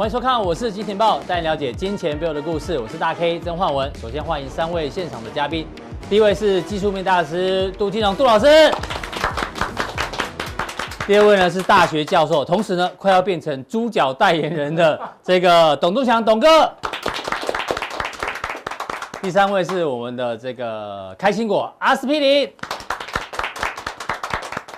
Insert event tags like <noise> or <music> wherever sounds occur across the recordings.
欢迎收看，我是金钱爆，带你了解金钱背后的故事。我是大 K 曾焕文。首先欢迎三位现场的嘉宾，第一位是技术面大师杜金龙杜老师，第二位呢是大学教授，同时呢快要变成猪脚代言人的这个董宗强董哥，第三位是我们的这个开心果阿司匹林。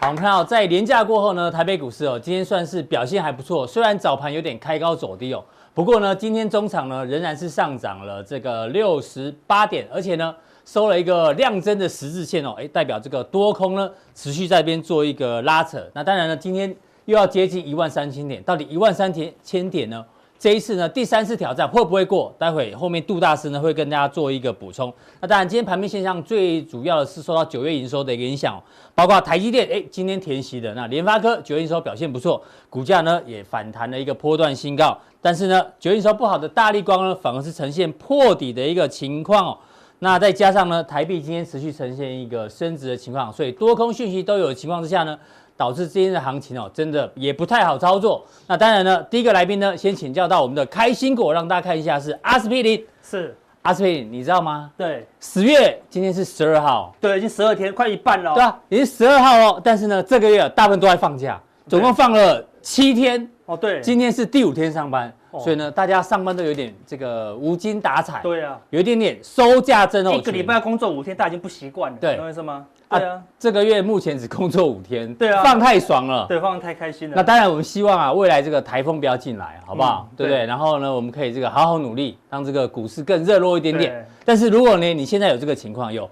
好，我们看到在连假过后呢，台北股市哦，今天算是表现还不错。虽然早盘有点开高走低哦，不过呢，今天中场呢仍然是上涨了这个六十八点，而且呢收了一个量增的十字线哦，哎，代表这个多空呢持续在边做一个拉扯。那当然呢，今天又要接近一万三千点，到底一万三千千点呢？这一次呢，第三次挑战会不会过？待会后面杜大师呢会跟大家做一个补充。那当然，今天盘面现象最主要的是受到九月营收的一个影响，包括台积电，哎，今天填息的。那联发科九月营收表现不错，股价呢也反弹了一个波段新高。但是呢，九月营收不好的大力光呢，反而是呈现破底的一个情况哦。那再加上呢，台币今天持续呈现一个升值的情况，所以多空讯息都有的情况之下呢。导致今天的行情哦，真的也不太好操作。那当然呢，第一个来宾呢，先请教到我们的开心果，让大家看一下是阿司匹林。是阿司匹林，你知道吗？对，十月今天是十二号，对，已经十二天，快一半了。对啊，已经十二号哦。但是呢，这个月大部分都在放假，总共放了七天。哦，对，今天是第五天上班。所以呢，大家上班都有点这个无精打采，对啊，有一点点收假症候群。一个礼拜工作五天，大家已经不习惯了，对，懂我意思吗？对啊，这个月目前只工作五天，对啊，放太爽了，对，放得太开心了。那当然，我们希望啊，未来这个台风不要进来，好不好？对不对？然后呢，我们可以这个好好努力，让这个股市更热络一点点。但是如果呢，你现在有这个情况，有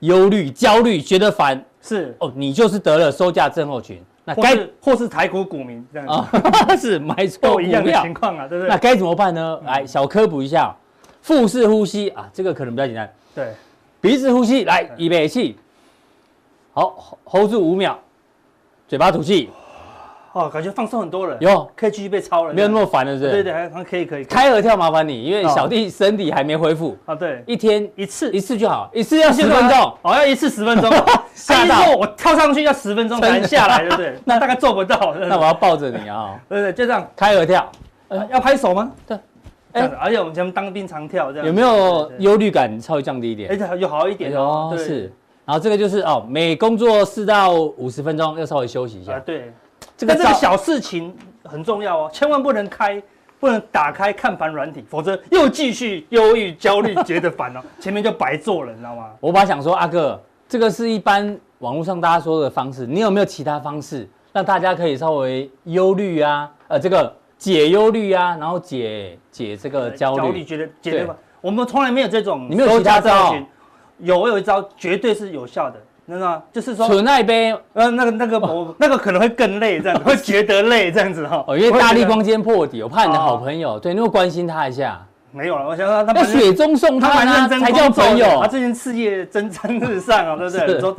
忧虑、焦虑，觉得烦，是哦，你就是得了收假症候群。那该或是台股股民这样子 <laughs> 是买错一样的情况啊，对不对？那该怎么办呢？来，小科普一下，腹式呼吸啊，这个可能比较简单。对，鼻子呼吸，来，预备起，好，hold 住五秒，嘴巴吐气。哦，感觉放松很多了，有可以继续被操了，没有那么烦了，是？对对，还还可以可以。开合跳麻烦你，因为小弟身体还没恢复啊。对，一天一次一次就好，一次要十分钟，哦，要一次十分钟。<laughs> 吓到我跳上去要十分钟才能下来，对不对？<laughs> 那大概做不到。<laughs> 那我要抱着你啊。对对，就这样开合跳，要拍手吗？对。哎，而且我们前面当兵常跳这样。有没有忧虑感稍微降低一点？哎，有好一点哦。是。然后这个就是哦，每工作四到五十分钟要稍微休息一下。对。这个这个小事情很重要哦，千万不能开，不能打开看盘软体，否则又继续忧郁、焦虑，觉得烦哦，<laughs> 前面就白做了，你知道吗？我本来想说，阿哥，这个是一般网络上大家说的方式，你有没有其他方式让大家可以稍微忧虑啊？呃，这个解忧虑啊，然后解解这个焦虑，焦虑觉得解对吧？我们从来没有这种，你没有其他招？有，我有一招绝对是有效的。那个就是说，存那杯，呃，那个那个我那个可能会更累，这样子会觉得累，这样子哈。哦，因为大力光今天破底，我怕你的好朋友，对，你会关心他一下。没有了，我想说他要雪中送炭啊，才叫朋友。他最近事业蒸蒸日上啊，对不对？<laughs> 说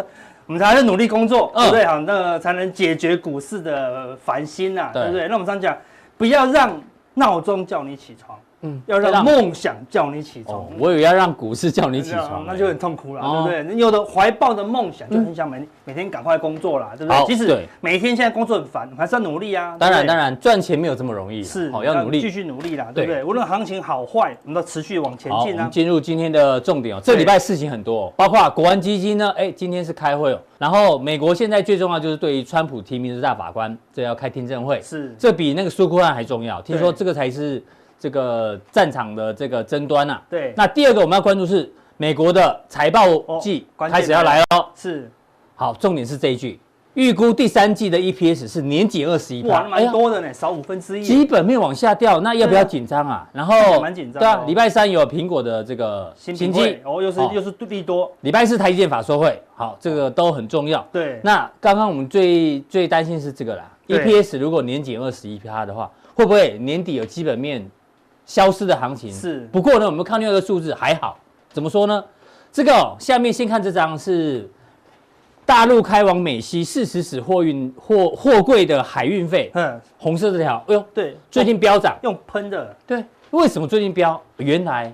我们才是努力工作，对不对？好，那个才能解决股市的烦心呐，对不对？那我们常讲，不要让闹钟叫你起床。嗯，要让梦想叫你起床。我以为要让股市叫你起床，<laughs> 那就很痛苦了，对不对？你有的怀抱的梦想，就很想每每天赶快工作啦，对不对？即使每天现在工作很烦，还是要努力啊。当然，当然，赚钱没有这么容易，是，好要努力，继续努力啦，对不对？无论行情好坏，我们都持续往前进啊。我们进入今天的重点哦，这礼拜事情很多，包括国安基金呢，哎，今天是开会哦。然后美国现在最重要就是对于川普提名的大法官，这要开听证会，是，这比那个苏库案还重要。听说这个才是。这个战场的这个争端啊，对。那第二个我们要关注是美国的财报季开始要来了，是。好，重点是这一句，预估第三季的 EPS 是年减二十一%，哇，蛮多的呢，少五分之一。基本面往下掉，那要不要紧张啊？然后蛮紧张，对啊，礼拜三有苹果的这个新机，哦，又是又是利多。礼拜四台积电法说会，好，这个都很重要。对。那刚刚我们最最担心是这个啦，EPS 如果年减二十一趴的话，会不会年底有基本面？消失的行情。是，不过呢，我们看另外一个数字还好，怎么说呢？这个、哦、下面先看这张是大陆开往美西四十尺货运货货柜的海运费，嗯，红色这条，哎呦，对，最近飙涨，用喷的，对，为什么最近飙？原来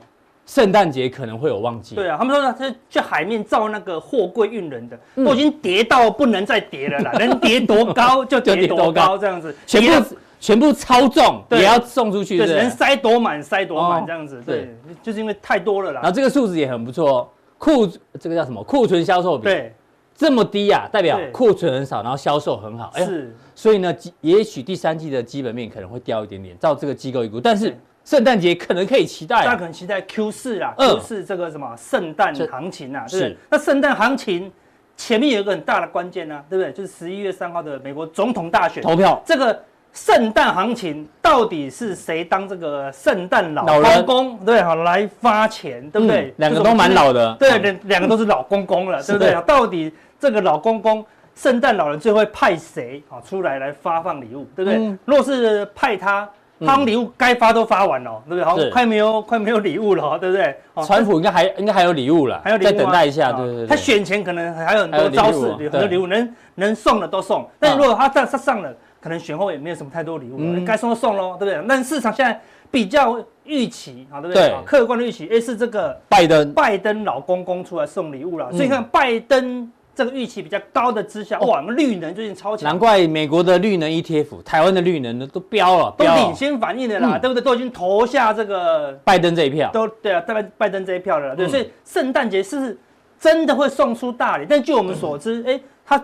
圣诞节可能会有旺季，对啊，他们说呢，这去海面造那个货柜运人的，都已经跌到不能再跌了啦，<laughs> 能跌多高就跌多高，这样子，全部。全部超重也要送出去，对，能塞多满塞多满这样子，对，就是因为太多了啦。然后这个数字也很不错哦，库这个叫什么？库存销售比对这么低啊，代表库存很少，然后销售很好，是。所以呢，也许第三季的基本面可能会掉一点点，照这个机构预估，但是。圣诞节可能可以期待，大家可能期待 Q 四啦，Q 四这个什么圣诞行情啊，对不对？那圣诞行情前面有一个很大的关键呢，对不对？就是十一月三号的美国总统大选投票。这个圣诞行情到底是谁当这个圣诞老公公？对，好来发钱，对不对？两个都蛮老的，对，两两个都是老公公了，对不对？到底这个老公公圣诞老人最会派谁啊出来来发放礼物，对不对？若是派他。发礼物该发都发完了，对不对？好，快没有快没有礼物了，对不对？川普应该还应该还有礼物了，还有礼物，再等待一下，对对对。他选前可能还有很多招式，很多礼物能能送的都送。但如果他上他上了，可能选后也没有什么太多礼物，该送就送喽，对不对？但市场现在比较预期啊，对不对？客观的预期，哎，是这个拜登拜登老公公出来送礼物了，所以看拜登。这个预期比较高的之下，哇，我们绿能最近超强，难怪美国的绿能 ETF，台湾的绿能呢都飙了，都领先反应的啦，对不对？都已经投下这个拜登这一票，都对啊，拜拜登这一票了，对。所以圣诞节是真的会送出大礼？但据我们所知，哎，他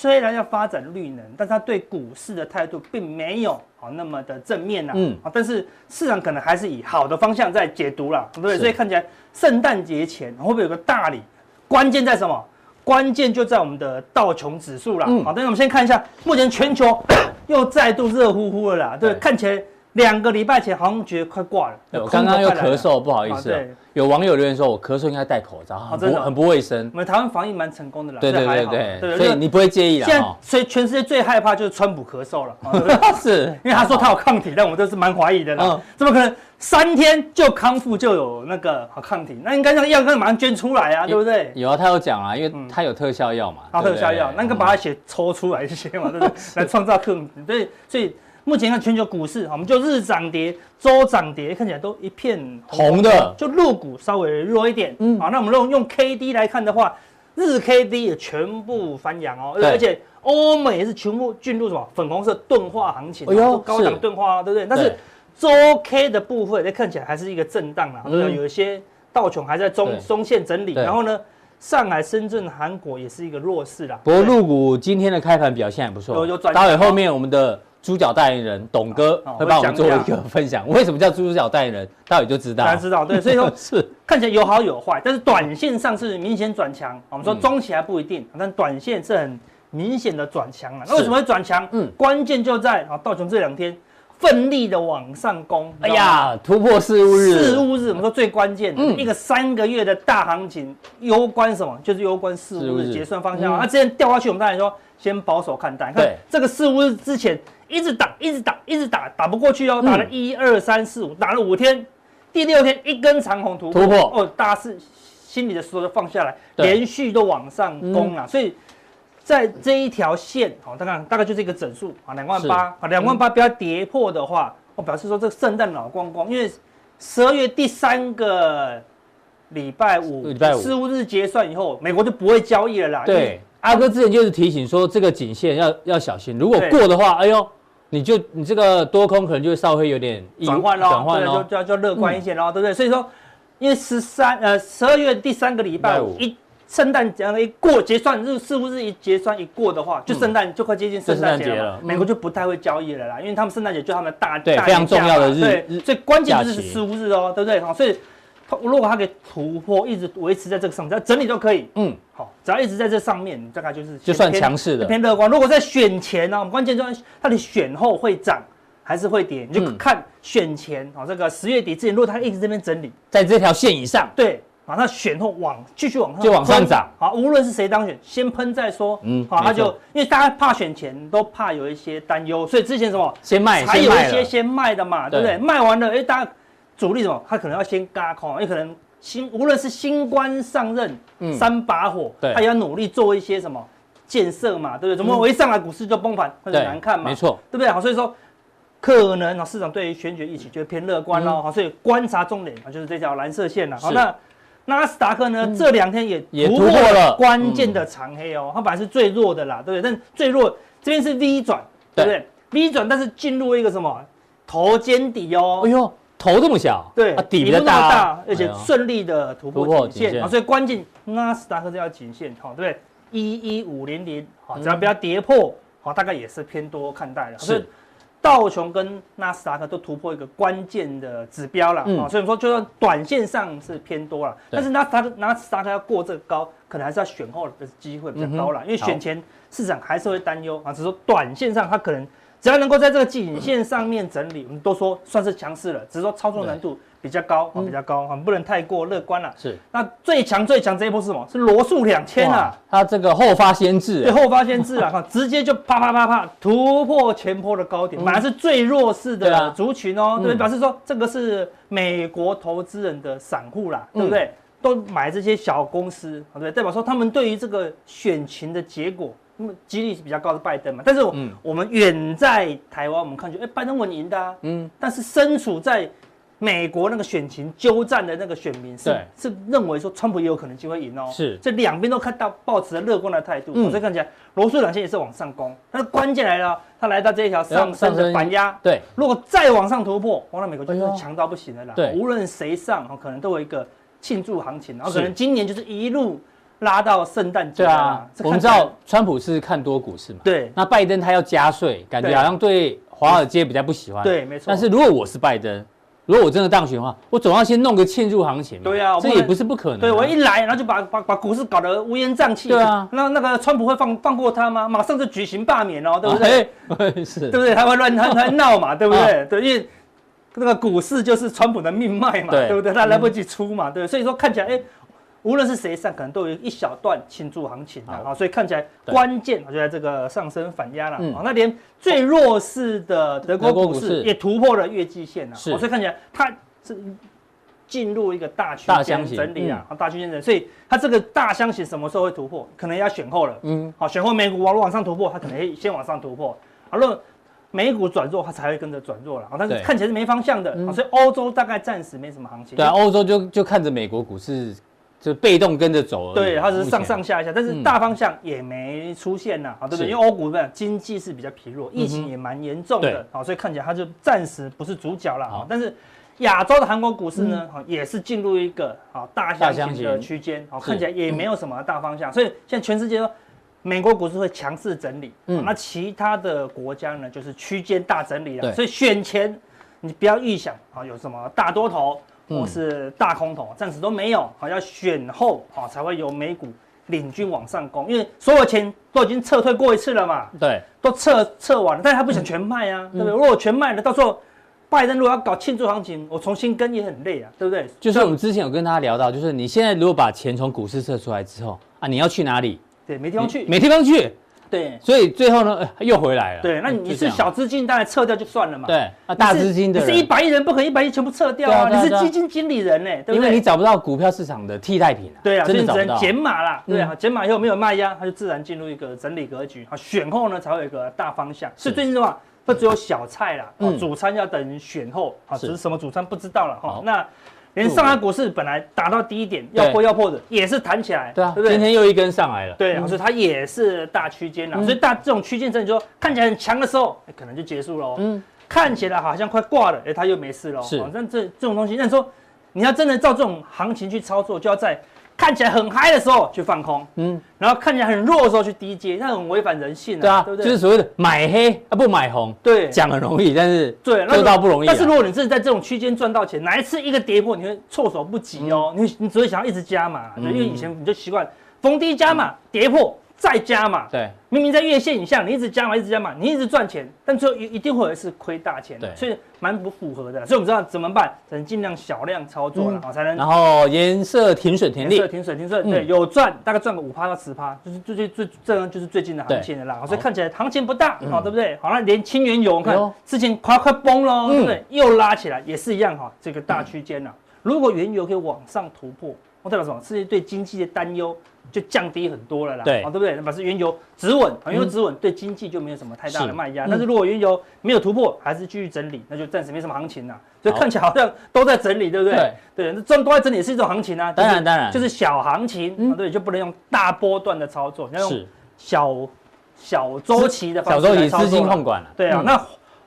虽然要发展绿能，但是他对股市的态度并没有好那么的正面呐，嗯，啊，但是市场可能还是以好的方向在解读啦，对不对？所以看起来圣诞节前会不会有个大礼？关键在什么？关键就在我们的道琼指数啦。好，但是我们先看一下，目前全球 <coughs> 又再度热乎乎了啦。对，看起来两个礼拜前好像觉得快挂了。我刚刚又咳嗽，不好意思。对，有网友留言说我咳嗽应该戴口罩，很很不卫生。我们台湾防疫蛮成功的啦。对对对对，所以你不会介意啦。现在所以全世界最害怕就是川普咳嗽了，<laughs> 是因为他说他有抗体，但我们都是蛮怀疑的啦。怎么可能？三天就康复就有那个好抗体，那应该那个药可以马上捐出来啊，对不对？有啊，他有讲啊，因为他有特效药嘛。他特效药，那个把他血抽出来一些嘛，对不对？<laughs> 来创造抗体。所以，所以目前看全球股市，我们就日涨跌、周涨跌，看起来都一片红的，就陆股稍微弱一点。嗯，好，那我们用用 K D 来看的话，日 K D 也全部翻阳哦，而且欧美也是全部进入什么粉红色钝化行情，哎呦，高档钝化，对不对？但是周 K 的部分，那看起来还是一个震荡啦，嗯、有一些道琼还在中中线整理，然后呢，上海、深圳、韩国也是一个弱势啦。不过陆股今天的开盘表现还不错，有有转。待会后面我们的猪脚代言人董哥会帮我们做一个分享，为什么叫猪脚代言人，大家就知道。大家知道，对，所以说 <laughs> 是看起来有好有坏，但是短线上是明显转强。我们说中期还不一定，但短线是很明显的转强了。那为什么会转强？嗯，关键就在啊，道琼这两天。奋力的往上攻，哎呀，突破四五日，四五日，我们说最关键的一个三个月的大行情，攸关什么？就是攸关四五日结算方向。那，之前掉下去，我们当然说先保守看待。看这个四五日之前一直打，一直打，一直打，打不过去哦，打了一二三四五，打了五天，第六天一根长红突破，突破。哦，大家是心里的石头就放下来，连续都往上攻了，所以。在这一条线，好，大概大概就是一个整数啊，两万八啊，两万八不要跌破的话，我表示说这个圣诞老光光，因为十二月第三个礼拜五，礼拜五。日结算以后，美国就不会交易了啦。对，阿哥之前就是提醒说，这个颈线要要小心，如果过的话，哎呦，你就你这个多空可能就稍微有点转换咯，转换喽，就就就乐观一些咯，对不对？所以说，因为十三呃十二月第三个礼拜五一。圣诞节一过结算日，似乎是一结算一过的话，就圣诞就快接近圣诞节了。美国就不太会交易了啦，因为他们圣诞节就他们大大对非常重要的日，对，所以关键就是十五日哦，对不对？好，所以如果它可以突破，一直维持在这个上面，只要整理都可以。嗯，好，只要一直在这上面，大概就是就算强势的偏乐观。如果在选前呢，我们关键就是它的选后会涨还是会跌，你就看选前啊，这个十月底之前，如果它一直这边整理在这条线以上，对。啊，那选后往继续往上就往上涨。好，无论是谁当选，先喷再说。嗯，好，那就因为大家怕选前都怕有一些担忧，所以之前什么先卖，还有一些先卖的嘛，对不对？卖完了，哎，大家主力什么，他可能要先嘎空，因为可能新无论是新官上任，三把火，他也要努力做一些什么建设嘛，对不对？怎么我一上来股市就崩盘，很难看嘛，没错，对不对？好，所以说可能啊，市场对于选举预期就偏乐观喽。好，所以观察重点啊，就是这条蓝色线了。好，那。纳斯达克呢？嗯、这两天也也突破了关键的长黑哦，嗯、它本来是最弱的啦，对不对？但最弱这边是 V 转，对不对？，V 转，但是进入一个什么头肩底哦，哎呦，头这么小，对，啊、底比较大，大，而且顺利的突破颈线，线、啊、所以关键纳斯达克这条颈线，好，对不对？一一五零零，好，只要不要跌破，好，大概也是偏多看待的，是。道琼跟纳斯达克都突破一个关键的指标了啊、嗯，所以说就算短线上是偏多了，但是纳斯达克纳斯达克要过这个高，可能还是要选后的机会比较高了、嗯，因为选前市场还是会担忧啊，只是说短线上它可能只要能够在这个颈线上面整理，我们都说算是强势了，只是说操作难度。比较高啊，比较高啊，不能太过乐观了。是，那最强最强这一波是什么？是罗素两千啊，它这个后发先至，对，后发先至啊，<laughs> 直接就啪啪啪啪突破前坡的高点，本来是最弱势的族群哦，对不对？表示说这个是美国投资人的散户啦，对不对？都买这些小公司，对不对？代表说他们对于这个选情的结果，几率是比较高的拜登嘛。但是，我们远在台湾，我们看就哎，拜登稳赢的啊，嗯，但是身处在。美国那个选情纠战的那个选民是是认为说川普也有可能机会赢哦，是。这两边都看到抱持了乐观的态度，所以看起来罗素两千也是往上攻，但是关键来了，他来到这一条上升的反压，对，如果再往上突破，哇，那美国就是强到不行了啦，对，无论谁上，可能都有一个庆祝行情，然后可能今年就是一路拉到圣诞节，对啊，我们知道川普是看多股市嘛，对，那拜登他要加税，感觉好像对华尔街比较不喜欢，对，没错，但是如果我是拜登。如果我真的当选的话，我总要先弄个嵌入行情。对啊，这也不是不可能、啊。对，我一来，然后就把把把股市搞得乌烟瘴气。对啊，那那个川普会放放过他吗？马上就举行罢免哦，对不对？啊、是，<laughs> 对不对？他会乱他他闹嘛，对不对？啊、对，因为那个股市就是川普的命脉嘛，对，对不对？他来不及出嘛，嗯、对，所以说看起来，哎。无论是谁上，可能都有一小段庆祝行情的啊，所以看起来关键就在这个上升反压了啊。那连最弱势的德国股市也突破了月季线了，所以看起来它是进入一个大区间整理啊，大区间整理。所以它这个大箱型什么时候会突破？可能要选后了。嗯，好，选后美股往往上突破，它可能会先往上突破。好，如果美股转弱，它才会跟着转弱了啊。但是看起来是没方向的，所以欧洲大概暂时没什么行情。对，欧洲就就看着美国股市。就被动跟着走，对，它是上上下下，但是大方向也没出现呐，啊，对不对？因为欧股的经济是比较疲弱，疫情也蛮严重的，好，所以看起来它就暂时不是主角了啊。但是亚洲的韩国股市呢，也是进入一个啊大箱型的区间，好，看起来也没有什么大方向，所以现在全世界都美国股市会强势整理，嗯，那其他的国家呢，就是区间大整理了，所以选前你不要预想啊有什么大多头。或是大空头，暂时都没有，好，要选后好才会由美股领军往上攻，因为所有钱都已经撤退过一次了嘛，对，都撤撤完了，但是他不想全卖啊，对不对？如果全卖了，到时候拜登如果要搞庆祝行情，我重新跟也很累啊，对不对？就是我们之前有跟大家聊到，就是你现在如果把钱从股市撤出来之后啊，你要去哪里？对，没地方去，没地方去。对，所以最后呢，又回来了。对，那你是小资金，当然撤掉就算了嘛。对，啊大资金的，你是一百亿人，不可能一百亿全部撤掉啊！你是基金经理人呢，对不对？因为你找不到股票市场的替代品。对啊，所以只能减码啦。对啊，减码以后没有卖压，它就自然进入一个整理格局。好，选后呢才会有一个大方向。是最近的话，它只有小菜啦，主餐要等选后。好，只是什么主餐不知道了哈。那。连上海股市本来打到低点要破要破的，也是弹起来，对啊，对不对？今天又一根上来了，对，所以它也是大区间了。所以大这种区间整理说看起来很强的时候，可能就结束了。嗯，看起来好像快挂了，哎，它又没事了。是，但这这种东西，那说你要真的照这种行情去操作，就要在。看起来很嗨的时候去放空，嗯，然后看起来很弱的时候去低接，那很违反人性的，对啊，对不对？就是所谓的买黑啊不买红，对，讲很容易，但是对做到不容易。但是如果你真的在这种区间赚到钱，哪一次一个跌破，你会措手不及哦，你你只会想要一直加码，因为以前你就习惯逢低加码，跌破。再加嘛，对，明明在月线以下，你一直加嘛，一直加嘛，你一直赚钱，但最后一一定会有一次亏大钱，对，所以蛮不符合的。所以我们知道怎么办，只能尽量小量操作了，好才能。然后颜色停损停利，颜色停损停损，对，有赚大概赚个五趴到十趴，就是最最最这样就是最近的行情的啦。所以看起来行情不大，好对不对？好，那连清原油，我看之前快快崩了，对不对？又拉起来，也是一样哈，这个大区间呐。如果原油可以往上突破，我代表什么？世界对经济的担忧。就降低很多了啦，对，对不对？那把是原油止稳，原油止稳对经济就没有什么太大的卖压。但是如果原油没有突破，还是继续整理，那就暂时没什么行情了。所以看起来好像都在整理，对不对？对，那这都在整理也是一种行情啊。当然当然，就是小行情，对，就不能用大波段的操作，你要用小小周期的方式，小周期资金控管了。对啊，那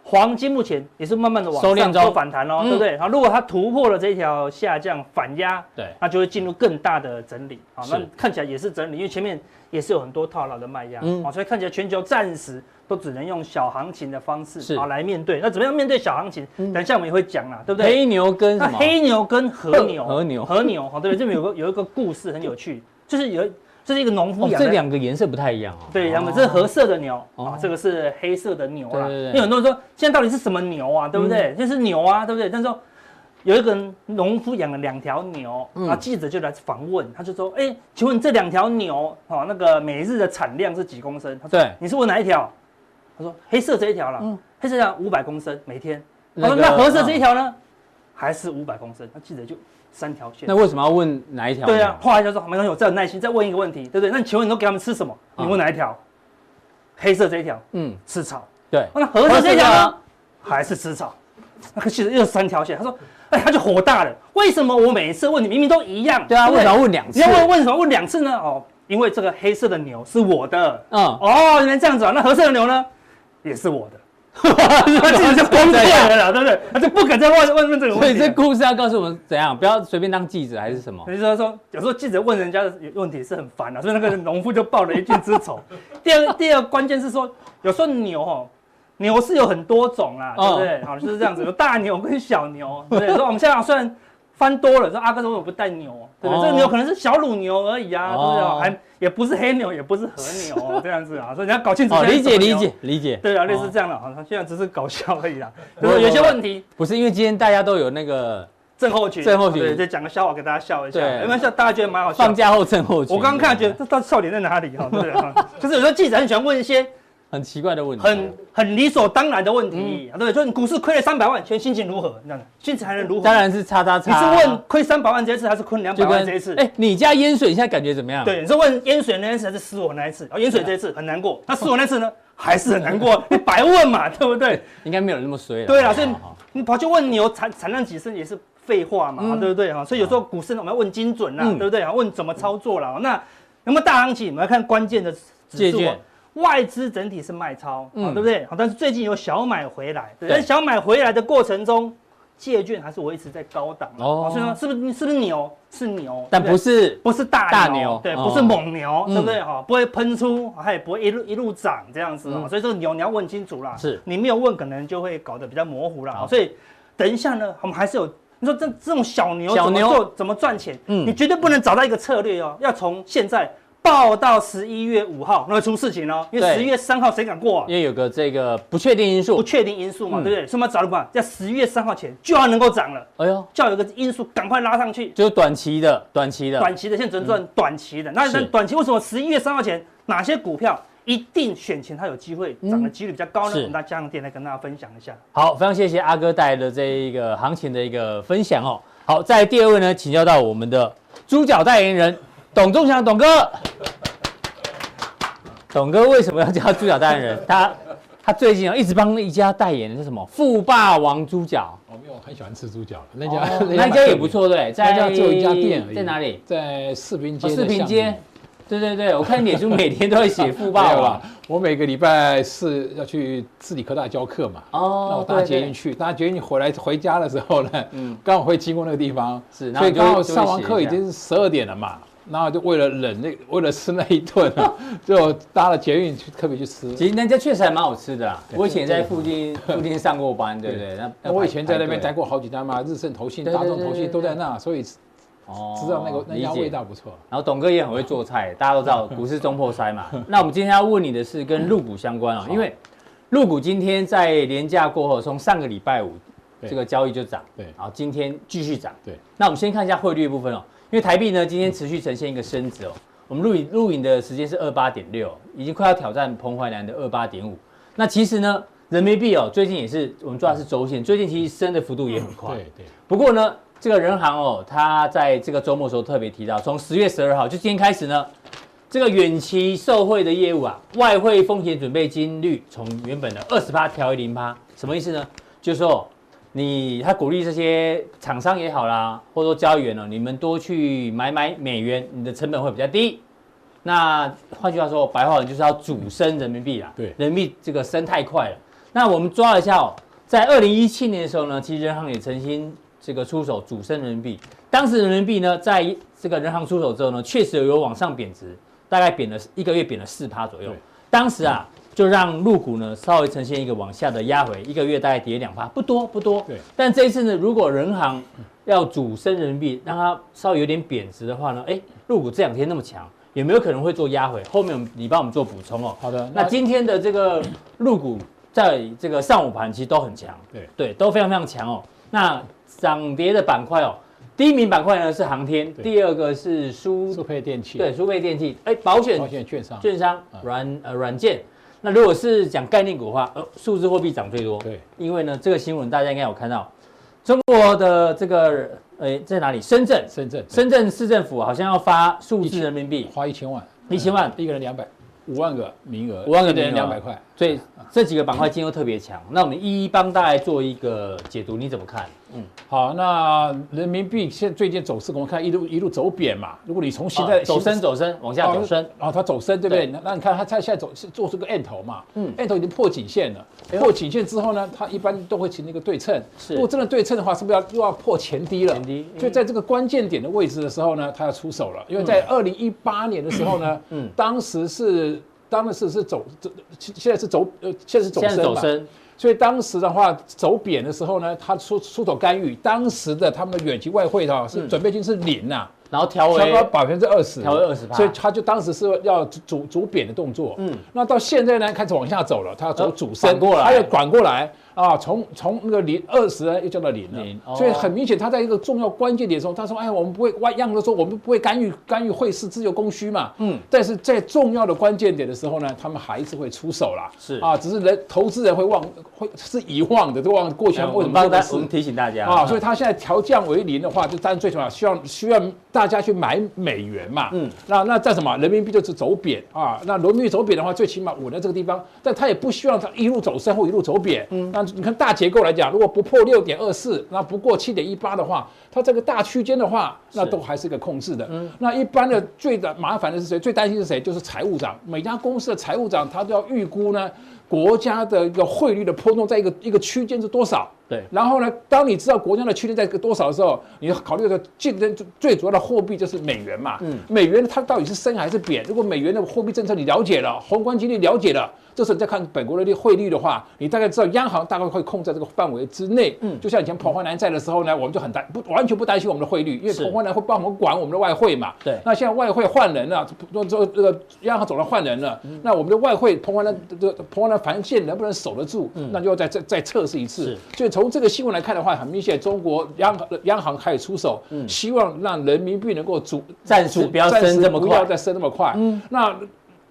黄金目前也是慢慢的往上做反弹哦，对不对？好，如果它突破了这一条下降反压，对，那就会进入更大的整理。好，那看起来也是整理，因为前面也是有很多套牢的卖压，嗯，所以看起来全球暂时都只能用小行情的方式啊来面对。那怎么样面对小行情？等一下我们也会讲啦，对不对？黑牛跟什么？黑牛跟和牛，<laughs> 和牛，和牛，好，对不对？这边有个有一个故事很有趣，就是有。这是一个农夫养的，这两个颜色不太一样哦。对，两个这是褐色的牛啊，这个是黑色的牛啊。因为很多人说，现在到底是什么牛啊？对不对？就是牛啊，对不对？但是说有一个农夫养了两条牛，然后记者就来访问，他就说：“哎，请问这两条牛哦，那个每日的产量是几公升？”他说：“你是问哪一条？”他说：“黑色这一条了，黑色这条五百公升每天。”他说：“那褐色这一条呢？还是五百公升？”那记者就。三条线，那为什么要问哪一条？对啊，后来就说没关系，我再有耐心再问一个问题，对不对？那你请问你都给他们吃什么？你问哪一条？黑色这一条，嗯，吃草。对，那褐色这一条呢？还是吃草？那可其实又是三条线。他说，哎，他就火大了。为什么我每一次问你明明都一样？对啊，为什么要问两次？你要问为什么问两次呢？哦，因为这个黑色的牛是我的。嗯，哦，原来这样子啊。那褐色的牛呢？也是我的。他自己就 <laughs> 崩溃了啦，对不对？他就不敢再问问问这个问题。所以这故事要告诉我们怎样，不要随便当记者还是什么？所以说说，有时候记者问人家的问题是很烦的，所以那个农夫就报了一句之仇。<laughs> 第二第二关键是说，有时候牛哦，牛是有很多种啦，对不对？好，就是这样子，有大牛跟小牛，对不对？说我们现在虽然。翻多了，说阿哥说我不带牛，对不对？这个牛可能是小乳牛而已啊，对不对？还也不是黑牛，也不是和牛，这样子啊，所以你要搞清楚。理解理解理解。对啊，类似这样的，好像现在只是搞笑而已啦。就是有些问题，不是因为今天大家都有那个症候群，症候群，对，就讲个笑话给大家笑一下。对，有没有笑？大家觉得蛮好笑。放假后症候群。我刚刚看觉得这到底笑点在哪里哈？对不对？<laughs> 就是有时候记者很喜欢问一些。很奇怪的问题，很很理所当然的问题，对不对？就你股市亏了三百万，现在心情如何？这样心情还能如何？当然是叉叉叉。你是问亏三百万这一次，还是亏两百万这一次？哎，你家淹水，你现在感觉怎么样？对，你是问淹水那一次，还是失火那一次？哦，淹水这一次很难过，那失火那次呢？还是很难过，<laughs> 你白问嘛，对不对？应该没有那么衰。对啊，所以你跑去问牛产产量几升也是废话嘛，对不对？哈，所以有时候股市我们要问精准啦，对不对？啊，问怎么操作啦？那有没有大行情？我们要看关键的指数。外资整体是卖超，嗯，对不对？好，但是最近有小买回来，对。但小买回来的过程中，借券还是维持在高档哦。所以说，是不是是不是牛？是牛，但不是不是大大牛，对，不是猛牛，对不对？哈，不会喷出，它也不会一路一路涨这样子啊。所以这个牛你要问清楚啦。是，你没有问，可能就会搞得比较模糊啦。所以等一下呢，我们还是有，你说这这种小牛怎么做，怎么赚钱？嗯，你绝对不能找到一个策略哦，要从现在。报到十一月五号，那会出事情哦。因为十一月三号谁敢过啊？因为有个这个不确定因素，不确定因素嘛，对不对？所以我们找的办法，在十一月三号前就要能够涨了。哎呦，就要有个因素赶快拉上去，就是短期的，短期的，短期的，现在只能赚短期的。那短期为什么十一月三号前哪些股票一定选前它有机会涨的几率比较高呢？我们拿加强錠来跟大家分享一下。好，非常谢谢阿哥带来的这一个行情的一个分享哦。好，在第二位呢，请教到我们的猪脚代言人董仲祥董哥。董哥为什么要叫猪脚代言人？他他最近啊一直帮一家代言的是什么？富霸王猪脚。哦，没有我很喜欢吃猪脚，那家那家也不错，对，在那家只有一家店而已。在哪里？在四平街。四平街。对对对，我看脸书每天都会写富霸王。<laughs> 我每个礼拜四要去自理科大教课嘛。哦。那我搭捷运去，搭捷运回来回家的时候呢，嗯，刚好会经过那个地方，是，所以刚好上完课已经是十二点了嘛。然后就为了忍那，<laughs> 为了吃那一顿，<laughs> 就搭了捷运去特别去吃。其实人家确实还蛮好吃的啦。我以前在附近附近上过班，对不对？那我以前在那边待过好几单嘛，<laughs> 日盛投信、大众投信都在那，所以哦，知道那个那家味道不错。然后董哥也很会做菜，大家都知道股市中破塞嘛。那我们今天要问你的是跟入股相关啊，因为入股今天在连假过后，从上个礼拜五这个交易就涨，对，然后今天继续涨，对。那我们先看一下汇率的部分哦。因为台币呢，今天持续呈现一个升值哦。我们录影录影的时间是二八点六，已经快要挑战彭淮南的二八点五。那其实呢，人民币哦，最近也是我们抓的是周线，最近其实升的幅度也很快。对对。不过呢，这个人行哦，他在这个周末的时候特别提到，从十月十二号就今天开始呢，这个远期受惠的业务啊，外汇风险准备金率从原本的二十趴调为零趴，什么意思呢？就是说。你他鼓励这些厂商也好啦，或者说交易员呢，你们多去买买美元，你的成本会比较低。那换句话说，白话文就是要主升人民币啦。对，人民币这个升太快了。那我们抓了一下哦，在二零一七年的时候呢，其实人行也曾经这个出手主升人民币。当时人民币呢，在这个人行出手之后呢，确实有往上贬值，大概贬了一个月贬了四趴左右。当时啊，就让陆股呢稍微呈现一个往下的压回，一个月大概跌两趴，不多不多。对。但这一次呢，如果人行要主升人民币，让它稍微有点贬值的话呢，哎，陆股这两天那么强。有没有可能会做压回？后面你帮我们做补充哦。好的。那今天的这个陆股在这个上午盘其实都很强，对对，都非常非常强哦。那涨跌的板块哦，第一名板块呢是航天，第二个是输输配电器，对，输配电器，哎，保险、保险、券商、券商、软呃软件。那如果是讲概念股的话，呃，数字货币涨最多，对，因为呢这个新闻大家应该有看到，中国的这个。诶，在哪里？深圳，深圳，深圳市政府好像要发数字人民币，花一千万，一千万，一个人两百，五万个名额，五万个人两百块，所以这几个板块今天都特别强。那我们一一帮大家做一个解读，你怎么看？嗯，好，那人民币现在最近走势，我们看一路一路走贬嘛。如果你从现在走升走升往下走升，啊，它走升，对不对？那那你看它它现在走是做出个 M 头嘛，嗯，M 头已经破颈线了，破颈线之后呢，它一般都会形成一个对称。是，如果真的对称的话，是不是要又要破前低了？前低。所以在这个关键点的位置的时候呢，它要出手了，因为在二零一八年的时候呢，嗯，当时是当时是走走，现在是走呃，现在是走升嘛。所以当时的话走贬的时候呢，他出出手干预，当时的他们的远期外汇的是准备金是零呐、啊。然后调为百分之二十，调为二十，所以他就当时是要主主贬的动作。嗯，那到现在呢，开始往下走了，他要走主升过来，他要转过来啊，从从那个零二十呢又降到零了。所以很明显，他在一个重要关键点的时候，他说：“哎，我们不会，外央行说我们不会干预干预汇市，自由供需嘛。”嗯，但是在重要的关键点的时候呢，他们还是会出手啦。是啊，只是人投资人会忘，会是遗忘的，都忘过去为什么？我们提醒大家啊，所以他现在调降为零的话，就当然最重要，需要需要大。大家去买美元嘛，嗯，那那在什么？人民币就是走贬啊。那人民币走贬的话，最起码稳在这个地方，但他也不希望它一路走升或一路走贬。嗯，那你看大结构来讲，如果不破六点二四，那不过七点一八的话，它这个大区间的话，那都还是一个控制的。嗯，那一般的最的麻烦的是谁？最担心是谁？就是财务长。每家公司的财务长他都要预估呢。国家的一个汇率的波动在一个一个区间是多少？对，然后呢，当你知道国家的区间在个多少的时候，你考虑的竞争最主要的货币就是美元嘛。嗯，美元它到底是升还是贬？如果美元的货币政策你了解了，宏观经济了解了。这时候你再看本国的汇率的话，你大概知道央行大概会控在这个范围之内。嗯，就像以前彭淮南在的时候呢，我们就很担不完全不担心我们的汇率，因为彭淮南会帮我们管我们的外汇嘛。对。那现在外汇换人了，这这这个央行总要换人了，那我们的外汇彭淮南这个彭淮南防线能不能守得住？那就要再再再测试一次。所以从这个新闻来看的话，很明显中国央行央行开始出手，希望让人民币能够主暂时不要升这么快，不要再升那么快。嗯，那。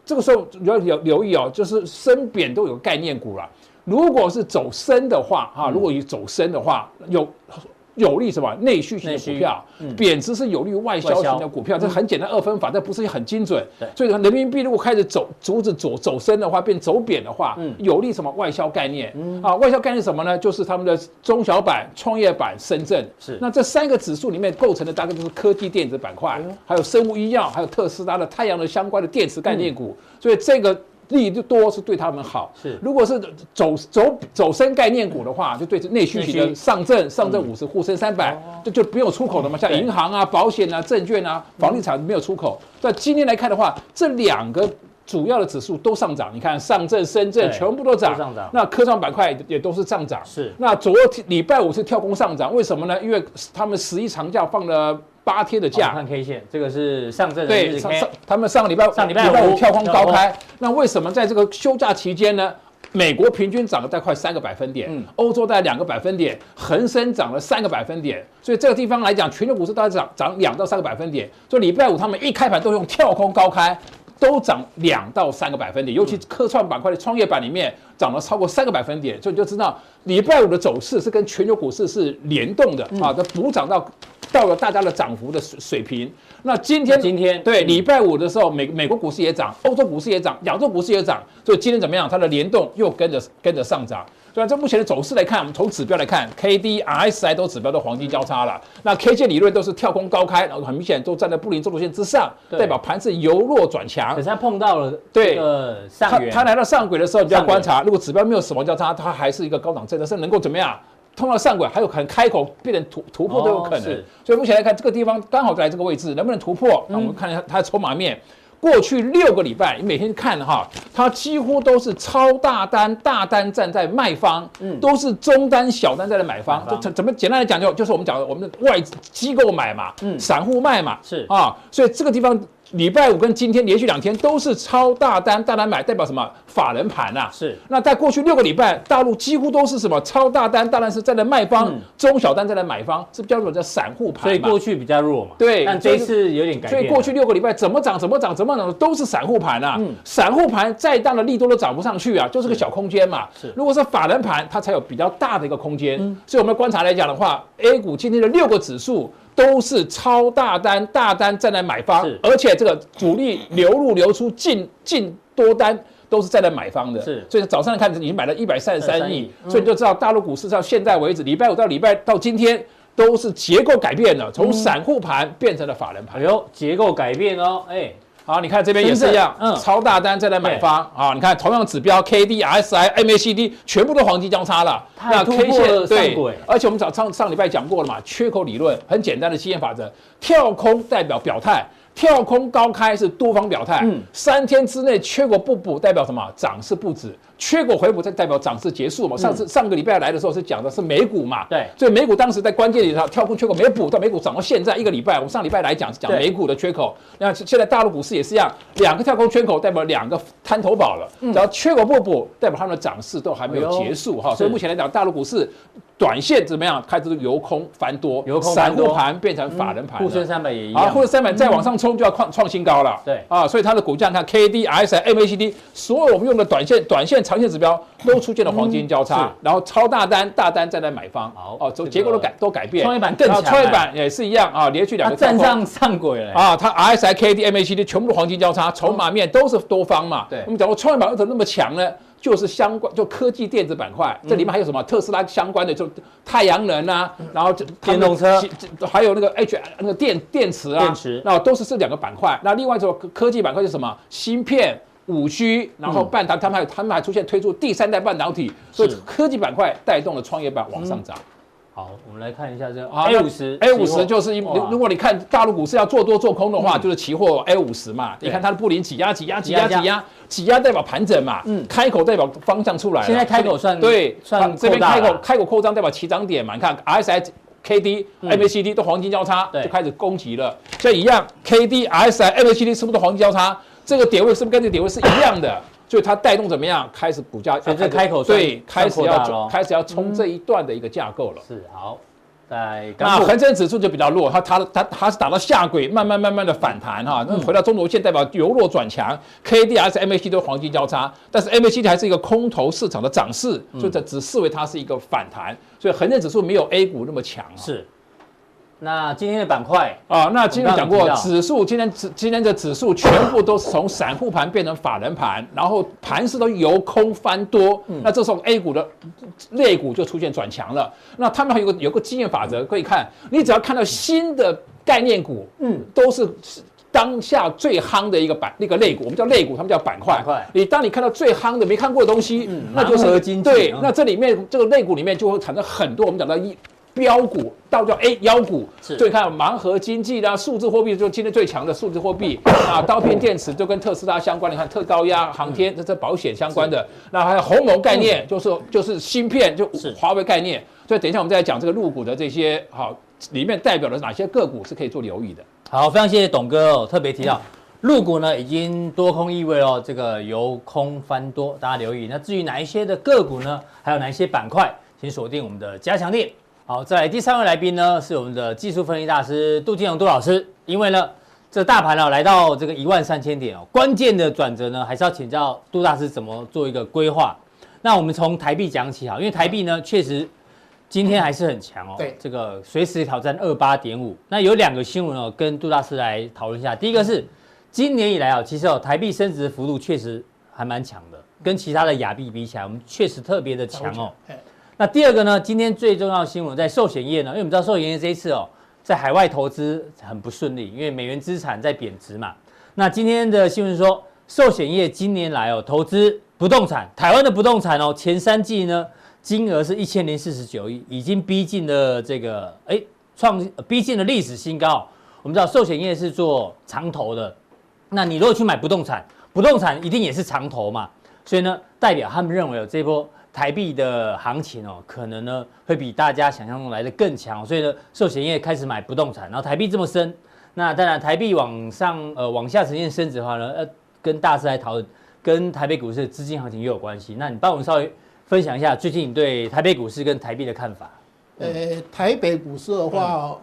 这个时候你要留留意哦，就是升贬都有概念股了。如果是走升的话，哈，如果以走升的话有。有利什么内需型的股票，贬值是有利于外销型的股票，这很简单二分法，但不是很精准。所以人民币如果开始走逐止走走升的话，变走贬的话，有利什么外销概念？啊，外销概念什么呢？就是他们的中小板、创业板、深圳。是。那这三个指数里面构成的大概就是科技电子板块，还有生物医药，还有特斯拉的太阳能相关的电池概念股。所以这个。利益多是对他们好，是。如果是走走走升概念股的话，就对内需型的上证、上证五十、沪深三百，这就不用出口的嘛。像银行啊、保险啊、证券啊、房地产没有出口。但今天来看的话，这两个主要的指数都上涨。你看上证、深圳全部都涨，那科创板块也都是上涨。是。那昨天礼拜五是跳空上涨，为什么呢？因为他们十一长假放了。八天的假，看 K 线，这个是上证的对上上，他们上个礼拜上礼拜五跳空高开，那为什么在这个休假期间呢？美国平均涨了大概快三个百分点，欧洲大概两个百分点，恒生涨了三个百分点，所以这个地方来讲，全球股市大概涨涨两到三个百分点。所以礼拜五他们一开盘都用跳空高开，都涨两到三个百分点，尤其科创板块的创业板里面涨了超过三个百分点，所以你就知道礼拜五的走势是跟全球股市是联动的啊，它补涨到。到了大家的涨幅的水水平，那今天今天对礼拜五的时候，美美国股市也涨，欧洲股市也涨，亚洲股市也涨，所以今天怎么样？它的联动又跟着跟着上涨。对吧？这目前的走势来看，我们从指标来看，K D R S I 都指标都黄金交叉了。那 K 线理论都是跳空高开，然后很明显都站在布林中轴线之上，代表盘是由弱转强。可是它碰到了这个上缘，它来到上轨的时候，你就要观察，如果指标没有死亡交叉，它还是一个高档震荡，是能够怎么样？通到上轨，还有可能开口变成突突破都有可能。所以目前来看，这个地方刚好在这个位置，能不能突破？那我们看一下它的筹码面。过去六个礼拜，你每天看哈，它几乎都是超大单，大单站在卖方，嗯，都是中单、小单在的买方。这怎怎么简单来讲，就就是我们讲的我们的外资机构买嘛，嗯，散户卖嘛，是啊，所以这个地方。礼拜五跟今天连续两天都是超大单，大单买代表什么？法人盘呐。是。那在过去六个礼拜，大陆几乎都是什么？超大单，大单是站在卖方，嗯、中小单站在买方，是比较弱的散户盘。所以过去比较弱嘛。对。但这一次有点改变。所以过去六个礼拜怎么涨怎么涨怎么涨都是散户盘啊。嗯。散户盘再大的利多都涨不上去啊，就是个小空间嘛。是。如果是法人盘，它才有比较大的一个空间。嗯。所以我们观察来讲的话，A 股今天的六个指数。都是超大单，大单站在买方，是。而且这个主力流入流出进进多单都是站在买方的，是，所以早上看已经买了一百三十三亿，嗯、所以你就知道大陆股市到现在为止，礼拜五到礼拜到今天都是结构改变了，从散户盘变成了法人盘，哎呦，结构改变哦，哎。好，你看这边也是一样，嗯，超大单再来买方啊，你看同样指标 K D S I M A C D 全部都黄金交叉了，那 K 线对，而且我们早上上礼拜讲过了嘛，缺口理论很简单的经验法则，跳空代表表态。跳空高开是多方表态，嗯，三天之内缺口不补代表什么？涨势不止，缺口回补才代表涨势结束嘛。上次上个礼拜来的时候是讲的是美股嘛，对，所以美股当时在关键里头跳空缺口没补，到美股涨到现在一个礼拜，我们上礼拜来讲是讲美股的缺口，那现在大陆股市也是一样，两个跳空缺口代表两个滩头堡了，只要缺口不补，代表他们的涨势都还没有结束哈，所以目前来讲大陆股市。短线怎么样？开始由空翻多，由空散户盘变成法人盘。沪深三百也一样。啊，沪深三百再往上冲就要创创新高了。对啊，所以它的股价，你看 K D I S M A C D，所有我们用的短线、短线、长线指标都出现了黄金交叉，然后超大单、大单站在买方。哦，从结构都改都改变。创业板更强。创业板也是一样啊，连续两个站上上轨了。啊，它 R S I K D M A C D 全部都黄金交叉，筹码面都是多方嘛。对，我们讲过创业板为什么那么强呢？就是相关，就科技电子板块，这里面还有什么特斯拉相关的，就太阳能啊，然后电动车，还有那个 H 那个电电池啊，电池，那都是这两个板块。那另外一种科技板块是什么？芯片、五 G，然后半导体，他们还他们还出现推出第三代半导体，所以科技板块带动了创业板往上涨。好，我们来看一下这个 A 五十，A 五十就是一，如果你看大陆股市要做多做空的话，就是期货 A 五十嘛。你看它的布林挤压挤压挤压挤压挤压代表盘整嘛，嗯，开口代表方向出来。现在开口算对，算这边开口开口扩张代表起涨点嘛。你看 RSI、KD、MACD 都黄金交叉，就开始攻击了。所以一样，KD、RSI、MACD 是不是都黄金交叉？这个点位是不是跟这个点位是一样的？所以它带动怎么样？开始股价，所以这开口对，开始要开始要冲这一段的一个架构了。是好，在那恒生指数就比较弱，它它它它是打到下轨，慢慢慢慢的反弹哈。那回到中轴线代表由弱转强，K D S M A C 都黄金交叉，但是 M A C D 还是一个空头市场的涨势，所以这只视为它是一个反弹。所以恒生指数没有 A 股那么强。是。那今天的板块啊，那今天讲过指数，今天指今天的指数全部都是从散户盘变成法人盘，然后盘势都由空翻多。那这时候 A 股的肋股就出现转强了。那他们还有个有个经验法则可以看，你只要看到新的概念股，嗯，都是当下最夯的一个板那个肋股，我们叫肋股，他们叫板块。你当你看到最夯的没看过的东西，那就是对。那这里面这个肋股里面就会产生很多我们讲到一。标股倒叫 A 妖股，所以看盲盒经济啦，数字货币就今天最强的数字货币 <coughs> 啊，刀片电池就跟特斯拉相关，你看特高压航天这这保险相关的，那还有鸿蒙概念，就是就是芯片就华为概念，所以等一下我们再来讲这个入股的这些好里面代表了哪些个股是可以做留意的。好，非常谢谢董哥哦，特别提到入股呢已经多空意味哦，这个由空翻多，大家留意。那至于哪一些的个股呢？还有哪一些板块，请锁定我们的加强錠。好，再来第三位来宾呢，是我们的技术分析大师杜金龙杜老师。因为呢，这大盘呢来到这个一万三千点哦，关键的转折呢，还是要请教杜大师怎么做一个规划。那我们从台币讲起哈，因为台币呢确实今天还是很强哦，对，这个随时挑战二八点五。那有两个新闻哦，跟杜大师来讨论一下。第一个是今年以来啊，其实哦台币升值的幅度确实还蛮强的，跟其他的亚币比起来，我们确实特别的强哦。那第二个呢，今天最重要的新闻在寿险业呢，因为我们知道寿险业这一次哦，在海外投资很不顺利，因为美元资产在贬值嘛。那今天的新闻说，寿险业今年来哦，投资不动产，台湾的不动产哦，前三季呢，金额是一千零四十九亿，已经逼近了这个哎，创逼近了历史新高。我们知道寿险业是做长投的，那你如果去买不动产，不动产一定也是长投嘛，所以呢，代表他们认为有这波台币的行情哦，可能呢会比大家想象中来得更强，所以呢，寿险业开始买不动产，然后台币这么深。那当然，台币往上呃往下呈现升值的话呢，呃，跟大师来讨论，跟台北股市的资金行情也有关系。那你帮我们稍微分享一下最近你对台北股市跟台币的看法？呃，台北股市的话，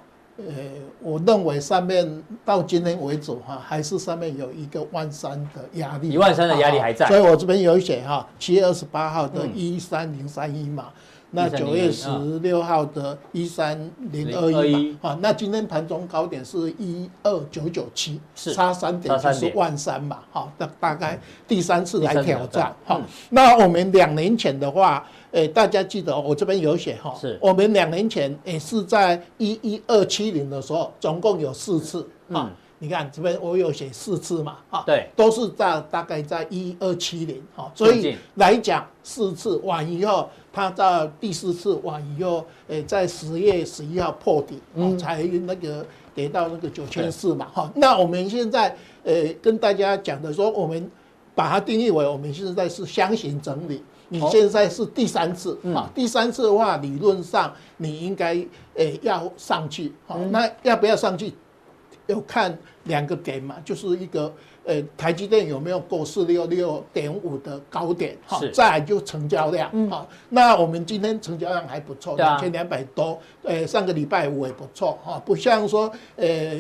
呃，我认为上面到今天为止哈，还是上面有一个万三的压力，一万三的压力还在。所以我这边有写哈，七月二十八号的一三零三一嘛。那九月十六号的一三零二一嘛，那今天盘中高点是一二九九七，差三点就是万三嘛，哈，大大概第三次来挑战，哈。那我们两年前的话，诶，大家记得我这边有写哈，是。我们两年前也是在一一二七零的时候，总共有四次，啊。你看这边我有写四次嘛，哈，对，都是在大概在一二七零，哈，所以来讲四次完以后，它在第四次完以后，诶，在十月十一号破底，嗯，才那个跌到那个九千四嘛，哈，那我们现在呃跟大家讲的说，我们把它定义为我们现在是箱型整理，你现在是第三次，啊，第三次的话，理论上你应该诶要上去，好，那要不要上去？要看两个点嘛，就是一个呃，台积电有没有过四六六点五的高点，好，再来就成交量，好，那我们今天成交量还不错，两千两百多，呃，上个礼拜五也不错，哈，不像说呃，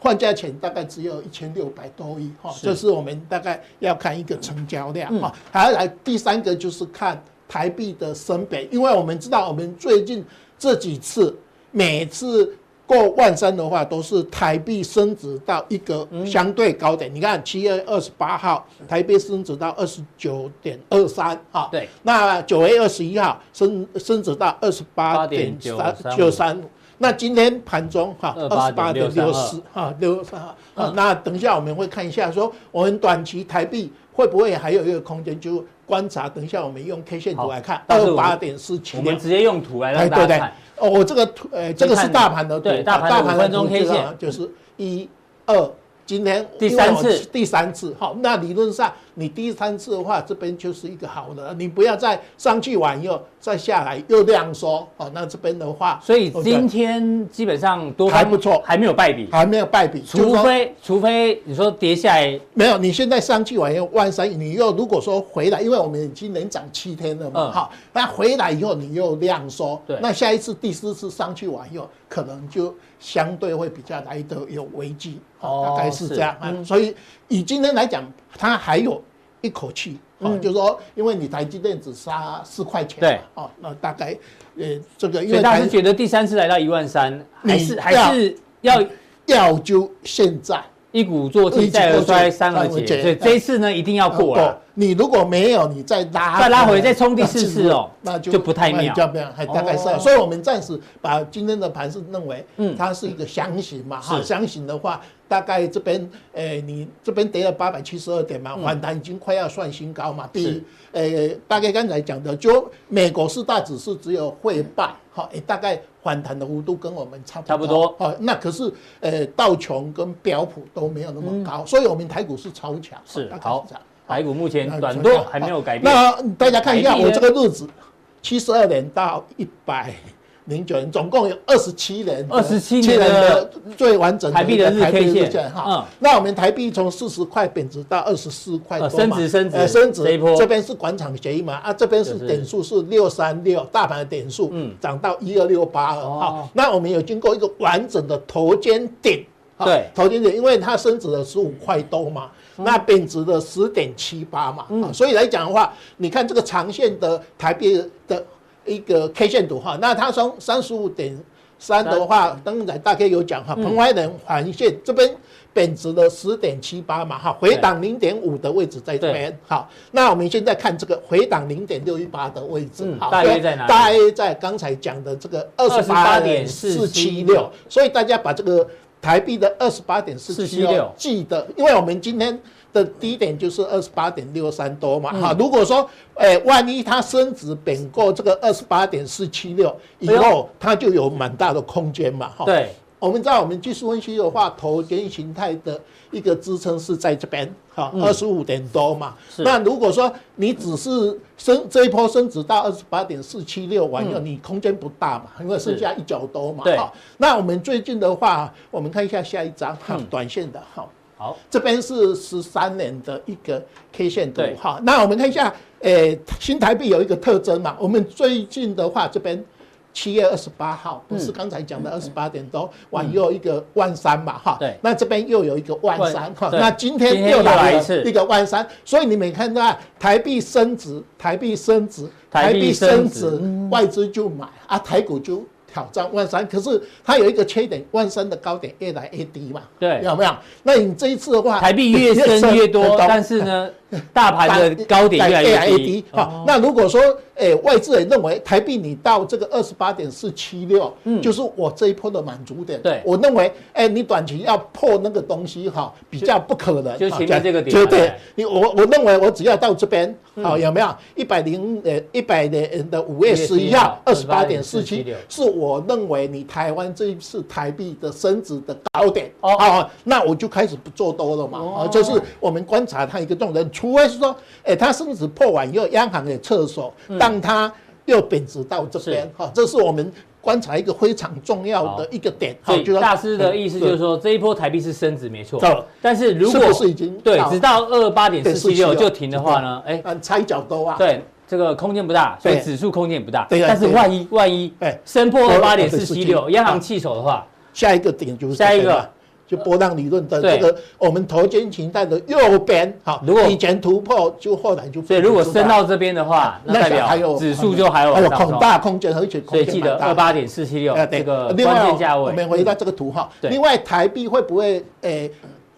换价钱大概只有一千六百多亿，哈，这是我们大概要看一个成交量，哈，还要来第三个就是看台币的升贬，因为我们知道我们最近这几次每次。过万三的话，都是台币升值到一个相对高点。你看七月二十八号，台币升值到二十九点二三，哈，对。那九月二十一号升升值到二十八点三九三，那今天盘中哈二十八点六四，哈六三，啊，那等一下我们会看一下，说我们短期台币会不会还有一个空间，就观察。等一下我们用 K 线图来看，二十八点四七，我们直接用图来让大家看。哦，我这个图，呃，这个是大盘的图，对，大盘五分钟 K 线就是一、二，今天第三次，第三次，好，那理论上。你第三次的话，这边就是一个好的，你不要再上去完又再下来又量缩哦。那这边的话，所以今天基本上都还不错，还没有败笔，还没有败笔。除非除非你说跌下来没有，你现在上去完又万三，你又如果说回来，因为我们已经连涨七天了嘛，好，那回来以后你又量缩，对，那下一次第四次上去完又可能就相对会比较来得有危机，大概是这样啊。所以以今天来讲，它还有。一口气，哦，就是说，因为你台积电只杀四块钱，对，哦，那大概，呃，这个，因为大家觉得第三次来到一万三，还是还是要要就现在一鼓作气，再而衰，三而竭，所以这一次呢，一定要过了。你如果没有，你再拉，再拉回，再冲第四次哦，那就不太妙，这样还大概是，所以我们暂时把今天的盘是认为，嗯，它是一个箱型嘛，哈，箱型的话。大概这边，诶、欸，你这边跌了八百七十二点嘛，反弹已经快要算新高嘛。比，诶、欸，大概刚才讲的，就美国四大指数只有汇败，好，诶，大概反弹的幅度跟我们差不。差不多。哦，那可是，诶、欸，道琼跟标普都没有那么高，嗯、所以我们台股是超强。是，好，台股目前短多还没有改变。那大家看一下我这个日子，七十二点到一百。零九年总共有二十七年，二十七年的最完整的台币的日 K 线哈。嗯，那我们台币从四十块贬值到二十四块多嘛，升值升值，升值。这边是广场协议嘛，啊，这边是点数是六三六，大盘的点数，嗯，涨到一二六八二。好，那我们有经过一个完整的头肩顶，对，头肩顶，因为它升值了十五块多嘛，那贬值了十点七八嘛，嗯，所以来讲的话，你看这个长线的台币的。一个 K 线图哈，那它从三十五点三的话，刚才大概有讲哈，鹏淮人环线这边贬值了十点七八嘛哈，回档零点五的位置在这边。好，那我们现在看这个回档零点六一八的位置，好，大约在哪？大约在刚才讲的这个二十八点四七六，所以大家把这个台币的二十八点四七六记得，因为我们今天。的低点就是二十八点六三多嘛，哈、嗯，如果说，哎、欸，万一它升值贬过这个二十八点四七六以后，它就有蛮大的空间嘛，哈。对，我们知道我们技术分析的话，头肩形态的一个支撑是在这边，哈，二十五点多嘛。是。那如果说你只是升这一波升值到二十八点四七六完以后，你空间不大嘛，因为剩下一角多嘛，哈。那我们最近的话，我们看一下下一张，哈，短线的，哈。好，这边是十三年的一个 K 线图哈。那我们看一下，诶，新台币有一个特征嘛。我们最近的话，这边七月二十八号不是刚才讲的二十八点多，往右一个万三嘛哈。对。那这边又有一个万三哈。那今天又来一次一个万三，所以你们看到台币升值，台币升值，台币升值，外资就买啊，台股就。挑战万三，可是它有一个缺点，万三的高点越来越低嘛，对，有没有？那你这一次的话，台币越升越多，但是呢，<laughs> <laughs> 大盘的高点越来越低。好，那如果说，哎，外资也认为台币你到这个二十八点四七六，嗯，就是我这一波的满足点。对，我认为，哎，你短期要破那个东西哈，比较不可能。就前面这个点。对。对，你我我认为我只要到这边，好，有没有？一百零呃一百年的五月十一号二十八点四七是。我认为你台湾这一次台币的升值的高点。哦，好，那我就开始不做多了嘛，哦，就是我们观察它一个重点，除非是说，哎，它升值破完以后，央行也撤手，让它又贬值到这边，哈，这是我们观察一个非常重要的一个点。所以大师的意思就是说，这一波台币是升值没错，但是如果是已经对，直到二八点四七六就停的话呢，哎，拆脚多啊，对。这个空间不大，所以指数空间也不大。对，但是万一万一，哎，升破二八点四七六，央行弃守的话，下一个点就是下一个，就波浪理论的这个我们头肩形态的右边，好，如果以前突破，就后来就。所以如果升到这边的话，那代表还有指数就还有还有很大空间，而且所以记得二八点四七六这个关键价位。我们回到这个图哈，另外台币会不会诶？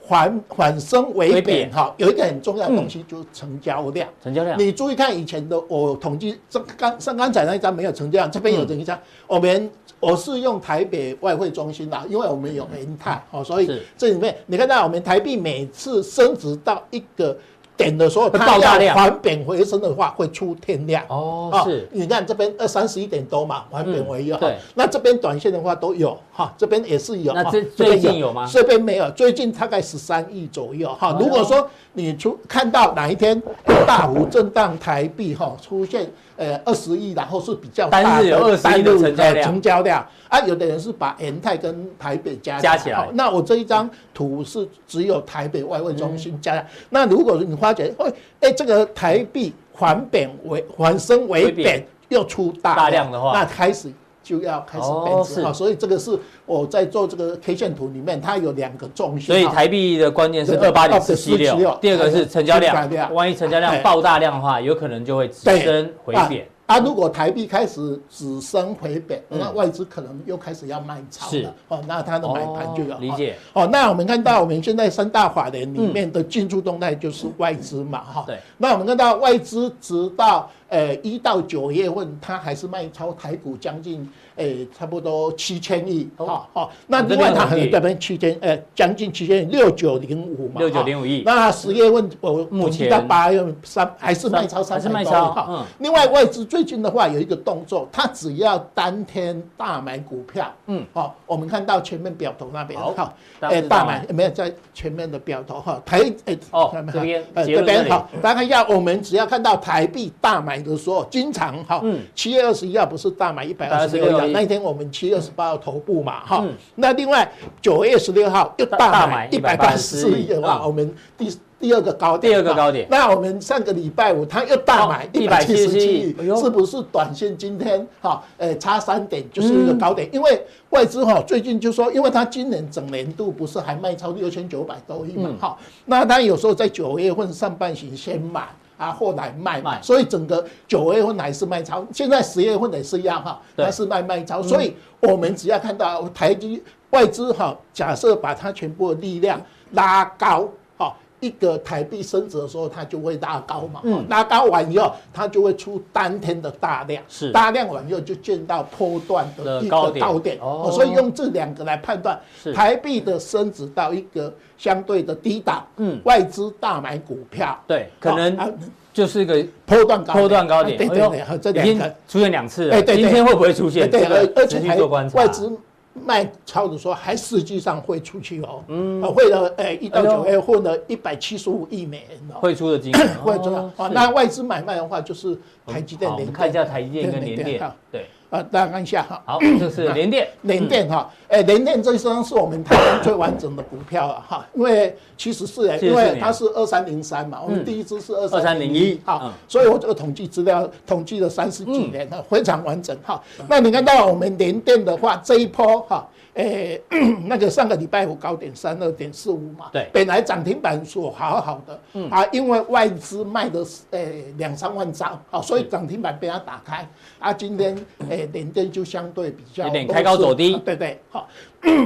反反升为贬哈，有一个很重要的东西就是成交量。成交量，你注意看以前的我统计，这刚上刚才那一张没有成交量，这边有这一张。我们我是用台北外汇中心啦，因为我们有银泰哦，所以这里面你看到我们台币每次升值到一个。点的时候，它要反贬回升的话，会出天量哦。是，你看这边二三十一点多嘛，反贬回一对，那这边短线的话都有哈，这边也是有。那这最近有吗？这边没有，最近大概十三亿左右哈。如果说你出看到哪一天 <coughs> 大幅震荡，台币哈出现。呃，二十亿，然后是比较大的单日有二十亿的成交量，成交量啊，有的人是把元泰跟台北加加起来。那我这一张图是只有台北外汇中心加。那如果你发觉，哎，这个台币缓贬为缓升为贬，又出大量的话，那开始就要开始贬值啊。所以这个是我在做这个 K 线图里面，它有两个重心。所以台币的关键是二八点四七六，第二个是成交量。万一成交量爆大量的话，有可能就会直升回贬。啊，如果台币开始只升回贬，那外资可能又开始要卖超了。哦，那它的买盘就要理解。哦，那我们看到我们现在三大法人里面的进出动态就是外资嘛，哈。对。那我们看到外资直到呃一到九月份，它还是卖超台股将近。诶，差不多七千亿，好好。那另外它这边七千，诶，将近七千亿，六九零五嘛，六九零五亿。那十月份我目前到八月三还是卖超三千多亿。另外外资最近的话有一个动作，它只要当天大买股票，嗯，好，我们看到前面表头那边，好，诶，大买没有在前面的表头哈，台诶，哦，这边，呃，这边好，大家看一下，我们只要看到台币大买的时候，经常哈，七月二十一号不是大买一百二十六亿。那一天我们七月二十八号头部嘛，哈，那另外九月十六号又大买一百八十四亿的话，我们第第二个高点，第二个高点。那我们上个礼拜五他又大买一百七十七亿，是不是短线今天哈，呃，差三点就是一个高点？因为外资哈最近就说，因为他今年整年度不是还卖超六千九百多亿嘛，哈，那他有时候在九月份上半旬先买。啊，后来卖卖，所以整个九月份还是卖超，现在十月份也是一样哈，它是卖卖超，所以我们只要看到台积外资哈，假设把它全部的力量拉高。一个台币升值的时候，它就会拉高嘛，嗯、拉高完以后，它就会出当天的大量，是。大量完以后就见到波段的一个高点，哦，所以用这两个来判断台币的升值到一个相对的低档，嗯，外资大买股票，对，可能就是一个波段高波段高点，对对对，和这两个出现两次了，哎，今天会不会出现？对，而且还外资。卖超的时候，还实际上会出去哦，嗯，会了，诶，一到九月份的一百七十五亿美元哦，汇出的金额，<laughs> 会出啊。那外资买卖的话，就是台积电。我们看一下台积电跟联电，对。啊，大家看一下哈。好，这是联电，联电哈，哎，联电这一张是我们台湾最完整的股票了哈，因为其实是哎，因为它是二三零三嘛，我们第一支是二三零一，哈，所以我这个统计资料统计了三十几年了，非常完整哈。那你看到我们联电的话，这一波哈。诶，<clears throat> 那个上个礼拜五高点三二点四五嘛，对，本来涨停板数好好的，嗯啊，因为外资卖的诶两三万张，啊，所以涨停板被它打开，啊，今天诶联电就相对比较有点开高走低，对对，好，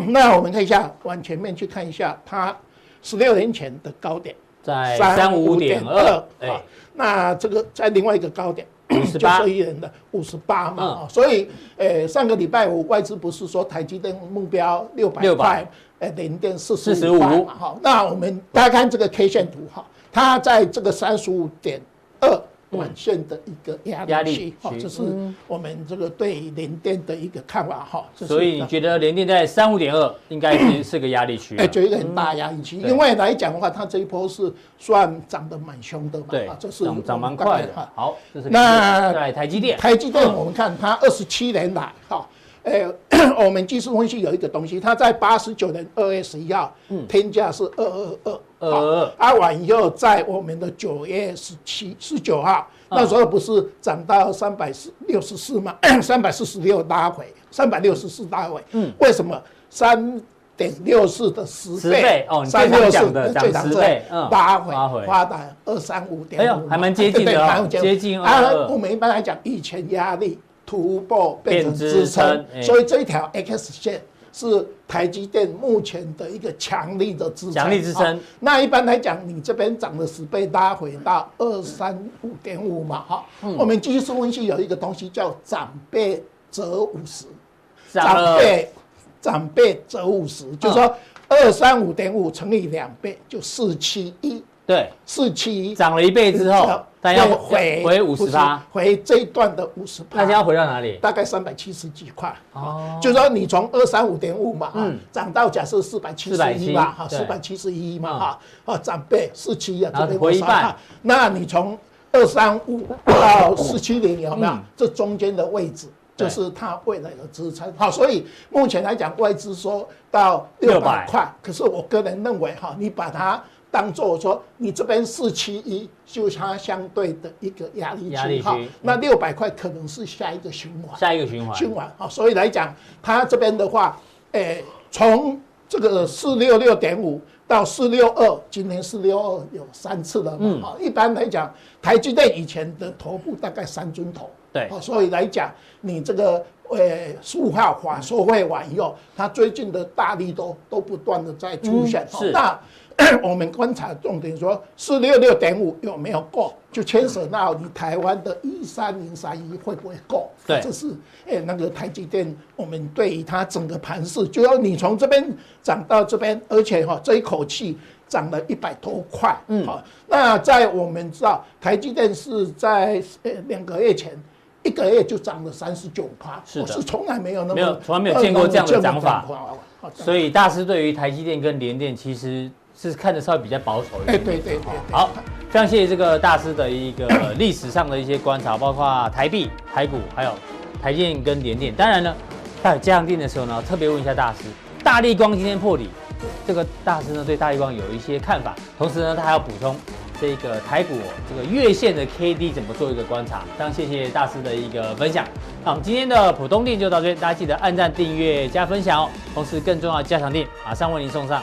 那我们看一下，往前面去看一下，它十六年前的高点在三五点二，哎，那这个在另外一个高点。五十八。亿人的五十八嘛，嗯、所以，诶、欸，上个礼拜五外资不是说台积电目标六百块，呃，零点四十五。嘛，哈，那我们大家看这个 K 线图哈，它在这个三十五点二。短线的一个压力。区，哈，这是我们这个对联电的一个看法，哈。所以你觉得联电在三五点二应该是是个压力区？哎，就一个很大压力区，因为来讲的话，它这一波是算涨得蛮凶的嘛，对，这是涨涨蛮快的。好，那在台积电，台积电我们看它二十七年来，哈。哎，<clears throat> 我们技术分析有一个东西，它在八十九年二月十一号，嗯，天价是二二二二二，啊完以后在我们的九月十七十九号，那时候不是涨到三百四六十四吗？<clears throat> 三百四十六拉回，三百六十四拉回，嗯，为什么三点六四的十倍哦？三六四的最长十倍，嗯，拉回发达二三五点五，哎呦，还蛮接近的，<laughs> 接近二二二。我们一般来讲，以前压力。突破变成支撑，所以这一条 X 线是台积电目前的一个强力的支撑。强力支撑。那一般来讲，你这边涨了十倍，拉回到二三五点五嘛，哈。我们技术分析有一个东西叫涨倍折五十，涨倍涨倍折五十，就是说二三五点五乘以两倍就四七一。对，四七一。涨了一倍之后，要回回五十趴，回这一段的五十趴，大家要回到哪里？大概三百七十几块。哦，就说你从二三五点五嘛，嗯，涨到假设四百七十一嘛，哈，四百七十一嘛，哈，哦，涨倍四七啊，这边回一半。那你从二三五到四七零有没有？这中间的位置就是它未来的支撑。好，所以目前来讲，外资说到六百块，可是我个人认为哈，你把它。当做说，你这边四七一就是它相对的一个压力区哈，那六百块可能是下一个循环，下一个循环。循环啊，所以来讲，它这边的话，诶，从这个四六六点五到四六二，今年四六二有三次了嘛，啊，一般来讲，台积电以前的头部大概三尊头，对，所以来讲，你这个诶，十五号法说会完以后，它最近的大力都都不断的在出现，是。那。<coughs> 我们观察重点说，四六六点五有没有过，就牵涉到你台湾的一三零三一会不会过？对，这是诶那个台积电，我们对于它整个盘势，就要你从这边涨到这边，而且哈这一口气涨了一百多块，嗯，好，那在我们知道台积电是在呃两个月前一个月就涨了三十九趴，是的，是从来没有那么没有从来没有见过这样的涨法，所以大师对于台积电跟联电其实。是看着稍微比较保守一点。哎，对对对。好，非常谢谢这个大师的一个 <laughs> 历史上的一些观察，包括台币、台股，还有台电跟联电。当然呢，在加强錠的时候呢，特别问一下大师，大力光今天破底，这个大师呢对大力光有一些看法，同时呢他还要补充这个台股这个月线的 K D 怎么做一个观察。非常谢谢大师的一个分享。那我们今天的普通錠就到这边，大家记得按赞、订阅、加分享哦。同时更重要的加强錠马上为您送上。